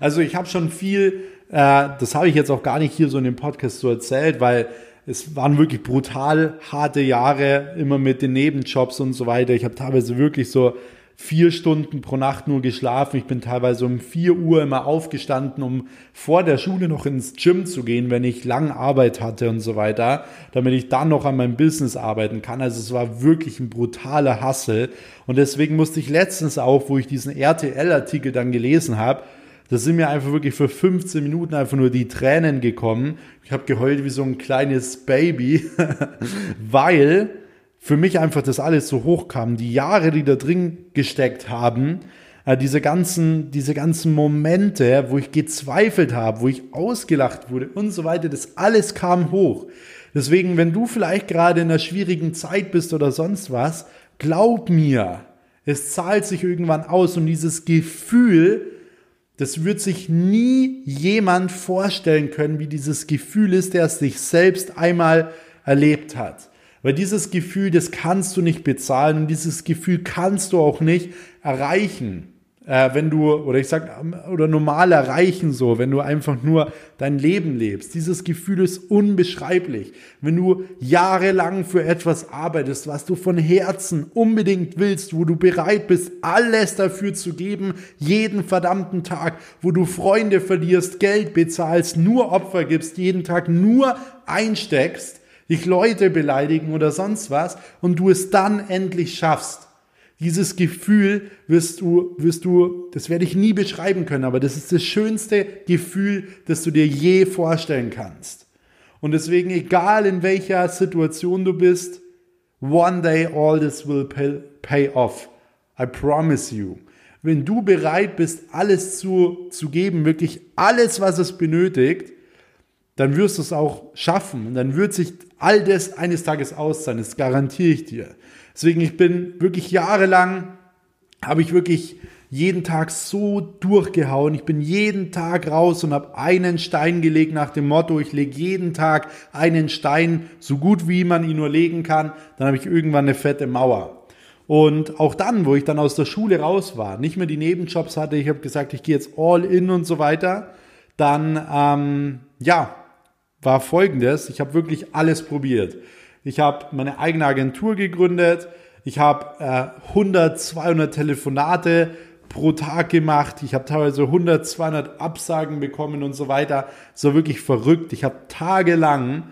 Speaker 1: also ich habe schon viel, äh, das habe ich jetzt auch gar nicht hier so in dem Podcast so erzählt, weil es waren wirklich brutal harte Jahre, immer mit den Nebenjobs und so weiter. Ich habe teilweise wirklich so vier Stunden pro Nacht nur geschlafen. Ich bin teilweise um vier Uhr immer aufgestanden, um vor der Schule noch ins Gym zu gehen, wenn ich lang Arbeit hatte und so weiter, damit ich dann noch an meinem Business arbeiten kann. Also es war wirklich ein brutaler Hassel. Und deswegen musste ich letztens auch, wo ich diesen RTL-Artikel dann gelesen habe, da sind mir einfach wirklich für 15 Minuten einfach nur die Tränen gekommen. Ich habe geheult wie so ein kleines Baby, weil für mich einfach das alles so hochkam. Die Jahre, die da drin gesteckt haben, äh, diese ganzen, diese ganzen Momente, wo ich gezweifelt habe, wo ich ausgelacht wurde und so weiter, das alles kam hoch. Deswegen, wenn du vielleicht gerade in einer schwierigen Zeit bist oder sonst was, glaub mir, es zahlt sich irgendwann aus und dieses Gefühl, das wird sich nie jemand vorstellen können, wie dieses Gefühl ist, der es sich selbst einmal erlebt hat. Weil dieses Gefühl, das kannst du nicht bezahlen und dieses Gefühl kannst du auch nicht erreichen. Äh, wenn du, oder ich sag, oder normal erreichen so, wenn du einfach nur dein Leben lebst. Dieses Gefühl ist unbeschreiblich. Wenn du jahrelang für etwas arbeitest, was du von Herzen unbedingt willst, wo du bereit bist, alles dafür zu geben, jeden verdammten Tag, wo du Freunde verlierst, Geld bezahlst, nur Opfer gibst, jeden Tag nur einsteckst, dich Leute beleidigen oder sonst was und du es dann endlich schaffst. Dieses Gefühl wirst du, wirst du, das werde ich nie beschreiben können, aber das ist das schönste Gefühl, das du dir je vorstellen kannst. Und deswegen, egal in welcher Situation du bist, one day all this will pay, off. I promise you. Wenn du bereit bist, alles zu, zu geben, wirklich alles, was es benötigt, dann wirst du es auch schaffen. Und dann wird sich all das eines Tages auszahlen. Das garantiere ich dir. Deswegen, ich bin wirklich jahrelang, habe ich wirklich jeden Tag so durchgehauen. Ich bin jeden Tag raus und habe einen Stein gelegt nach dem Motto, ich lege jeden Tag einen Stein, so gut wie man ihn nur legen kann. Dann habe ich irgendwann eine fette Mauer. Und auch dann, wo ich dann aus der Schule raus war, nicht mehr die Nebenjobs hatte, ich habe gesagt, ich gehe jetzt all in und so weiter, dann, ähm, ja, war folgendes. Ich habe wirklich alles probiert. Ich habe meine eigene Agentur gegründet. Ich habe äh, 100, 200 Telefonate pro Tag gemacht. Ich habe teilweise 100, 200 Absagen bekommen und so weiter. So wirklich verrückt. Ich habe tagelang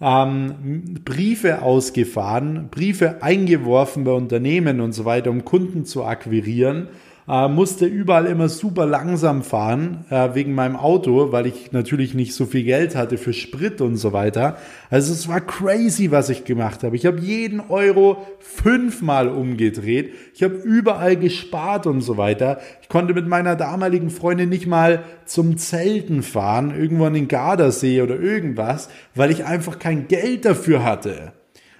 Speaker 1: ähm, Briefe ausgefahren, Briefe eingeworfen bei Unternehmen und so weiter, um Kunden zu akquirieren äh, musste überall immer super langsam fahren äh, wegen meinem Auto, weil ich natürlich nicht so viel Geld hatte für Sprit und so weiter. Also es war crazy, was ich gemacht habe. Ich habe jeden Euro fünfmal umgedreht. Ich habe überall gespart und so weiter. Ich konnte mit meiner damaligen Freundin nicht mal zum Zelten fahren, irgendwo an den Gardasee oder irgendwas, weil ich einfach kein Geld dafür hatte.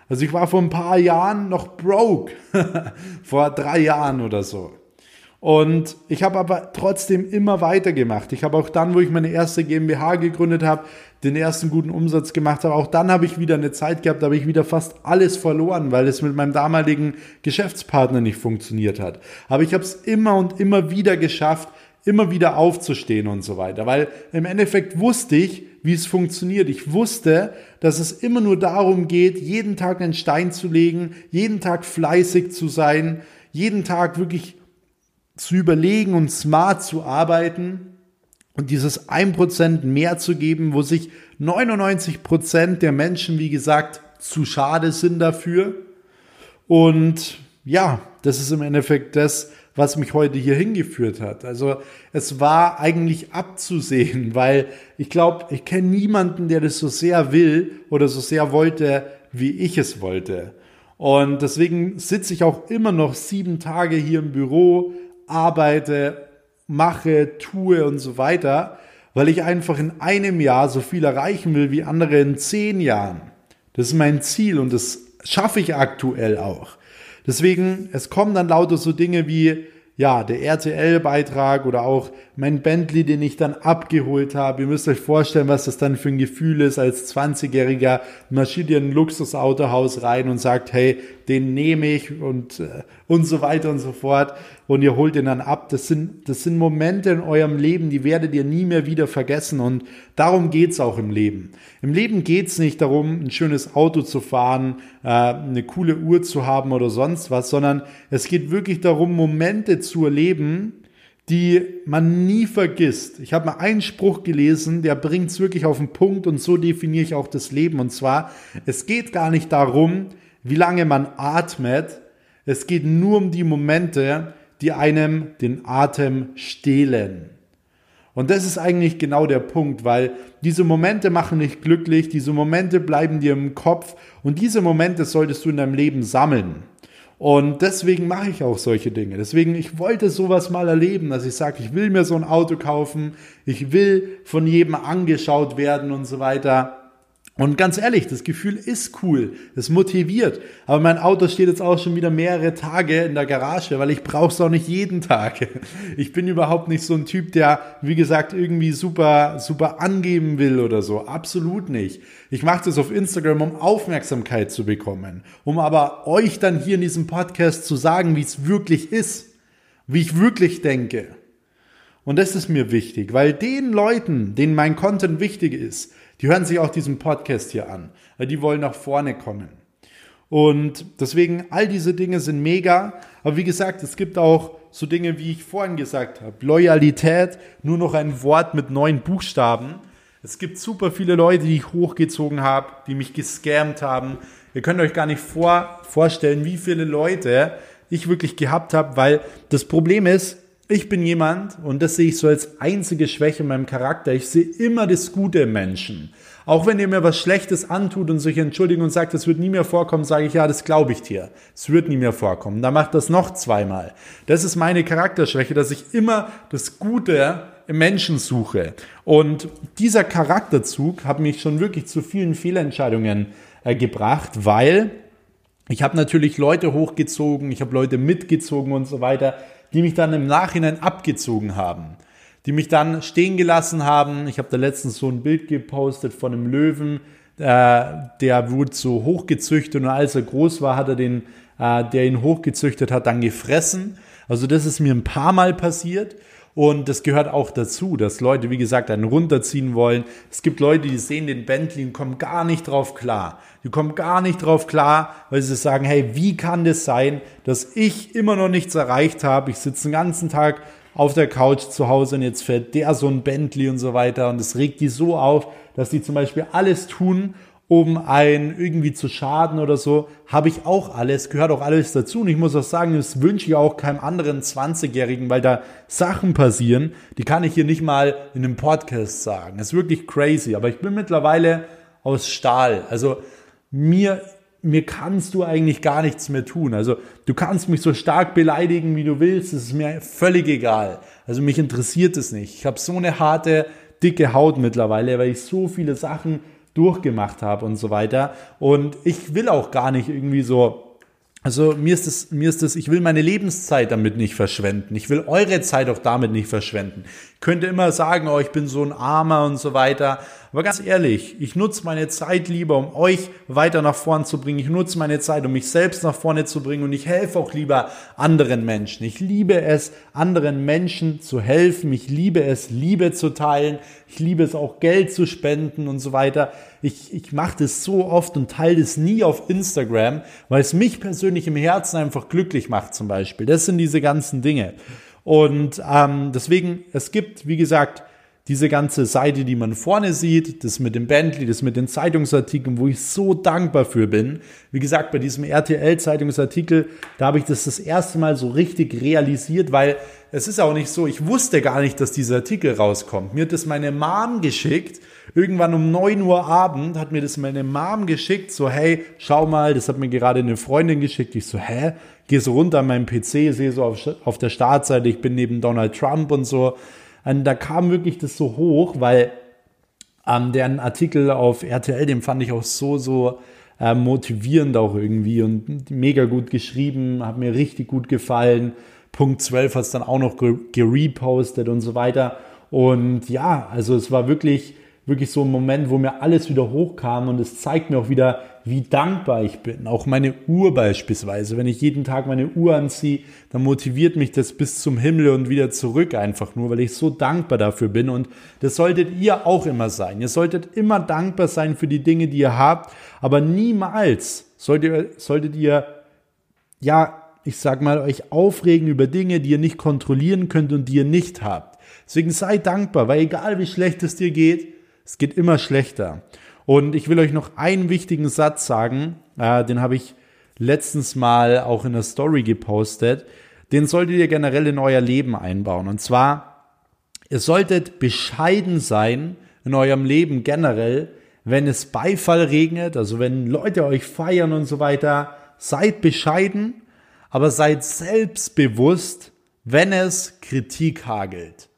Speaker 1: Also ich war vor ein paar Jahren noch broke. vor drei Jahren oder so. Und ich habe aber trotzdem immer weitergemacht. Ich habe auch dann, wo ich meine erste GmbH gegründet habe, den ersten guten Umsatz gemacht habe, auch dann habe ich wieder eine Zeit gehabt, da habe ich wieder fast alles verloren, weil es mit meinem damaligen Geschäftspartner nicht funktioniert hat. Aber ich habe es immer und immer wieder geschafft, immer wieder aufzustehen und so weiter, weil im Endeffekt wusste ich, wie es funktioniert. Ich wusste, dass es immer nur darum geht, jeden Tag einen Stein zu legen, jeden Tag fleißig zu sein, jeden Tag wirklich zu überlegen und smart zu arbeiten und dieses 1% mehr zu geben, wo sich 99% der Menschen, wie gesagt, zu schade sind dafür. Und ja, das ist im Endeffekt das, was mich heute hier hingeführt hat. Also es war eigentlich abzusehen, weil ich glaube, ich kenne niemanden, der das so sehr will oder so sehr wollte, wie ich es wollte. Und deswegen sitze ich auch immer noch sieben Tage hier im Büro, arbeite, mache, tue und so weiter, weil ich einfach in einem Jahr so viel erreichen will wie andere in zehn Jahren. Das ist mein Ziel und das schaffe ich aktuell auch. Deswegen, es kommen dann lauter so Dinge wie, ja, der RTL-Beitrag oder auch mein Bentley, den ich dann abgeholt habe. Ihr müsst euch vorstellen, was das dann für ein Gefühl ist, als 20-Jähriger marschiert ihr in ein Luxusautohaus rein und sagt, hey, den nehme ich und, äh, und so weiter und so fort. Und ihr holt ihn dann ab. Das sind, das sind Momente in eurem Leben, die werdet ihr nie mehr wieder vergessen. Und darum geht's auch im Leben. Im Leben geht's nicht darum, ein schönes Auto zu fahren, äh, eine coole Uhr zu haben oder sonst was, sondern es geht wirklich darum, Momente zu erleben, die man nie vergisst. Ich habe mal einen Spruch gelesen, der bringt es wirklich auf den Punkt und so definiere ich auch das Leben. Und zwar, es geht gar nicht darum, wie lange man atmet, es geht nur um die Momente, die einem den Atem stehlen. Und das ist eigentlich genau der Punkt, weil diese Momente machen nicht glücklich, diese Momente bleiben dir im Kopf und diese Momente solltest du in deinem Leben sammeln. Und deswegen mache ich auch solche Dinge. Deswegen, ich wollte sowas mal erleben, dass ich sage, ich will mir so ein Auto kaufen, ich will von jedem angeschaut werden und so weiter. Und ganz ehrlich, das Gefühl ist cool, es motiviert. Aber mein Auto steht jetzt auch schon wieder mehrere Tage in der Garage, weil ich brauche es auch nicht jeden Tag. Ich bin überhaupt nicht so ein Typ, der, wie gesagt, irgendwie super, super angeben will oder so. Absolut nicht. Ich mache das auf Instagram, um Aufmerksamkeit zu bekommen. Um aber euch dann hier in diesem Podcast zu sagen, wie es wirklich ist. Wie ich wirklich denke. Und das ist mir wichtig, weil den Leuten, denen mein Content wichtig ist, die hören sich auch diesen Podcast hier an, die wollen nach vorne kommen. Und deswegen, all diese Dinge sind mega. Aber wie gesagt, es gibt auch so Dinge, wie ich vorhin gesagt habe. Loyalität, nur noch ein Wort mit neun Buchstaben. Es gibt super viele Leute, die ich hochgezogen habe, die mich gescammt haben. Ihr könnt euch gar nicht vor, vorstellen, wie viele Leute ich wirklich gehabt habe, weil das Problem ist, ich bin jemand, und das sehe ich so als einzige Schwäche in meinem Charakter, ich sehe immer das Gute im Menschen. Auch wenn ihr mir was Schlechtes antut und sich entschuldigt und sagt, das wird nie mehr vorkommen, sage ich, ja, das glaube ich dir. Es wird nie mehr vorkommen. Dann macht das noch zweimal. Das ist meine Charakterschwäche, dass ich immer das Gute im Menschen suche. Und dieser Charakterzug hat mich schon wirklich zu vielen Fehlentscheidungen äh, gebracht, weil ich habe natürlich Leute hochgezogen, ich habe Leute mitgezogen und so weiter die mich dann im Nachhinein abgezogen haben, die mich dann stehen gelassen haben. Ich habe da letztens so ein Bild gepostet von einem Löwen, äh, der wurde so hochgezüchtet und als er groß war, hat er den, äh, der ihn hochgezüchtet hat, dann gefressen. Also das ist mir ein paar Mal passiert. Und das gehört auch dazu, dass Leute, wie gesagt, einen runterziehen wollen. Es gibt Leute, die sehen den Bentley und kommen gar nicht drauf klar. Die kommen gar nicht drauf klar, weil sie sagen, hey, wie kann das sein, dass ich immer noch nichts erreicht habe? Ich sitze den ganzen Tag auf der Couch zu Hause und jetzt fährt der so ein Bentley und so weiter. Und es regt die so auf, dass die zum Beispiel alles tun, um ein irgendwie zu schaden oder so, habe ich auch alles, gehört auch alles dazu. Und ich muss auch sagen, das wünsche ich auch keinem anderen 20-Jährigen, weil da Sachen passieren, die kann ich hier nicht mal in einem Podcast sagen. Das ist wirklich crazy. Aber ich bin mittlerweile aus Stahl. Also mir, mir kannst du eigentlich gar nichts mehr tun. Also du kannst mich so stark beleidigen, wie du willst. Das ist mir völlig egal. Also mich interessiert es nicht. Ich habe so eine harte, dicke Haut mittlerweile, weil ich so viele Sachen durchgemacht habe und so weiter. Und ich will auch gar nicht irgendwie so also mir ist es, mir ist es, ich will meine Lebenszeit damit nicht verschwenden. Ich will eure Zeit auch damit nicht verschwenden. Ich könnte immer sagen, oh, ich bin so ein Armer und so weiter. Aber ganz ehrlich, ich nutze meine Zeit lieber, um euch weiter nach vorn zu bringen. Ich nutze meine Zeit, um mich selbst nach vorne zu bringen. Und ich helfe auch lieber anderen Menschen. Ich liebe es, anderen Menschen zu helfen. Ich liebe es, Liebe zu teilen. Ich liebe es auch, Geld zu spenden und so weiter. Ich, ich mache das so oft und teile das nie auf Instagram, weil es mich persönlich im Herzen einfach glücklich macht zum Beispiel. Das sind diese ganzen Dinge. Und ähm, deswegen, es gibt, wie gesagt, diese ganze Seite, die man vorne sieht, das mit dem Bentley, das mit den Zeitungsartikeln, wo ich so dankbar für bin. Wie gesagt, bei diesem RTL-Zeitungsartikel, da habe ich das das erste Mal so richtig realisiert, weil es ist auch nicht so, ich wusste gar nicht, dass dieser Artikel rauskommt. Mir hat das meine Mom geschickt. Irgendwann um neun Uhr Abend hat mir das meine Mom geschickt, so hey, schau mal, das hat mir gerade eine Freundin geschickt. Ich so, hä? Geh so runter an meinem PC, sehe so auf, auf der Startseite, ich bin neben Donald Trump und so Und da kam wirklich das so hoch, weil ähm, deren Artikel auf RTL, den fand ich auch so, so äh, motivierend auch irgendwie und mega gut geschrieben, hat mir richtig gut gefallen. Punkt 12 hat es dann auch noch gerepostet und so weiter. Und ja, also es war wirklich, wirklich so ein Moment, wo mir alles wieder hochkam und es zeigt mir auch wieder, wie dankbar ich bin. Auch meine Uhr beispielsweise. Wenn ich jeden Tag meine Uhr anziehe, dann motiviert mich das bis zum Himmel und wieder zurück einfach nur, weil ich so dankbar dafür bin. Und das solltet ihr auch immer sein. Ihr solltet immer dankbar sein für die Dinge, die ihr habt, aber niemals solltet, solltet ihr, ja, ich sag mal, euch aufregen über Dinge, die ihr nicht kontrollieren könnt und die ihr nicht habt. Deswegen seid dankbar, weil egal wie schlecht es dir geht, es geht immer schlechter. Und ich will euch noch einen wichtigen Satz sagen, äh, den habe ich letztens mal auch in der Story gepostet. Den solltet ihr generell in euer Leben einbauen. Und zwar, ihr solltet bescheiden sein in eurem Leben generell, wenn es Beifall regnet, also wenn Leute euch feiern und so weiter, seid bescheiden, aber seid selbstbewusst, wenn es Kritik hagelt.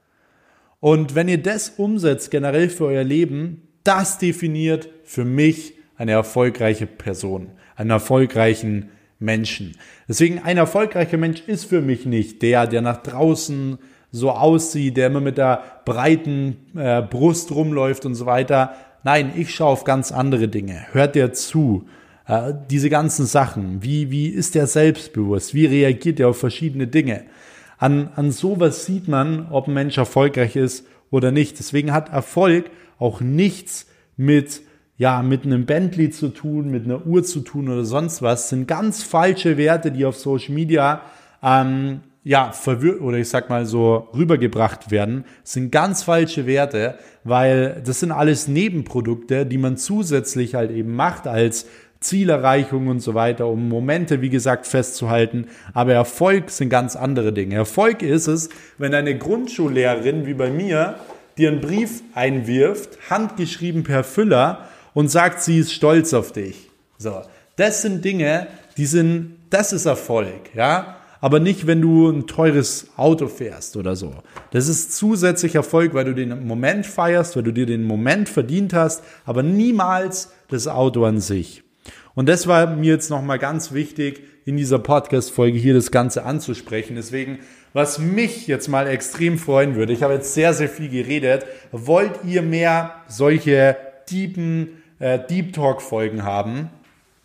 Speaker 1: Und wenn ihr das umsetzt generell für euer Leben, das definiert für mich eine erfolgreiche Person, einen erfolgreichen Menschen. Deswegen ein erfolgreicher Mensch ist für mich nicht der, der nach draußen so aussieht, der immer mit der breiten äh, Brust rumläuft und so weiter. Nein, ich schaue auf ganz andere Dinge. Hört der zu? Äh, diese ganzen Sachen. Wie, wie ist der selbstbewusst? Wie reagiert er auf verschiedene Dinge? An, an sowas sieht man, ob ein Mensch erfolgreich ist oder nicht. Deswegen hat Erfolg auch nichts mit ja, mit einem Bentley zu tun, mit einer Uhr zu tun oder sonst was, das sind ganz falsche Werte, die auf Social Media ähm, ja, verwirrt oder ich sag mal so rübergebracht werden, das sind ganz falsche Werte, weil das sind alles Nebenprodukte, die man zusätzlich halt eben macht als Zielerreichung und so weiter, um Momente, wie gesagt, festzuhalten. Aber Erfolg sind ganz andere Dinge. Erfolg ist es, wenn eine Grundschullehrerin wie bei mir dir einen Brief einwirft, handgeschrieben per Füller und sagt, sie ist stolz auf dich. So, das sind Dinge, die sind, das ist Erfolg, ja. Aber nicht, wenn du ein teures Auto fährst oder so. Das ist zusätzlich Erfolg, weil du den Moment feierst, weil du dir den Moment verdient hast, aber niemals das Auto an sich. Und das war mir jetzt nochmal ganz wichtig, in dieser Podcast-Folge hier das Ganze anzusprechen. Deswegen was mich jetzt mal extrem freuen würde, ich habe jetzt sehr, sehr viel geredet, wollt ihr mehr solche deepen, äh, Deep Talk Folgen haben?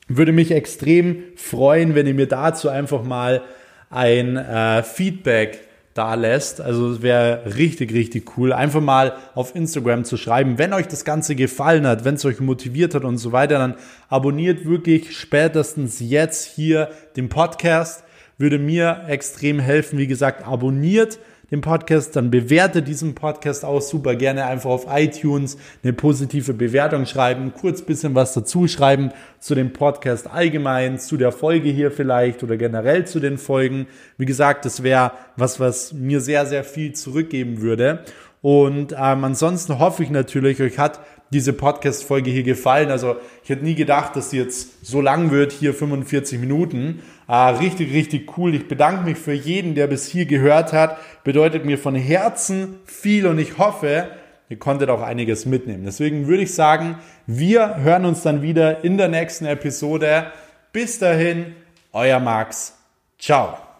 Speaker 1: Würde mich extrem freuen, wenn ihr mir dazu einfach mal ein äh, Feedback da lässt. Also es wäre richtig, richtig cool. Einfach mal auf Instagram zu schreiben. Wenn euch das Ganze gefallen hat, wenn es euch motiviert hat und so weiter, dann abonniert wirklich spätestens jetzt hier den Podcast würde mir extrem helfen. Wie gesagt, abonniert den Podcast, dann bewertet diesen Podcast auch super gerne einfach auf iTunes eine positive Bewertung schreiben, kurz bisschen was dazu schreiben zu dem Podcast allgemein, zu der Folge hier vielleicht oder generell zu den Folgen. Wie gesagt, das wäre was, was mir sehr, sehr viel zurückgeben würde. Und ähm, ansonsten hoffe ich natürlich, euch hat diese Podcast-Folge hier gefallen. Also ich hätte nie gedacht, dass sie jetzt so lang wird, hier 45 Minuten. Ah, richtig, richtig cool. Ich bedanke mich für jeden, der bis hier gehört hat. Bedeutet mir von Herzen viel und ich hoffe, ihr konntet auch einiges mitnehmen. Deswegen würde ich sagen, wir hören uns dann wieder in der nächsten Episode. Bis dahin, euer Max. Ciao.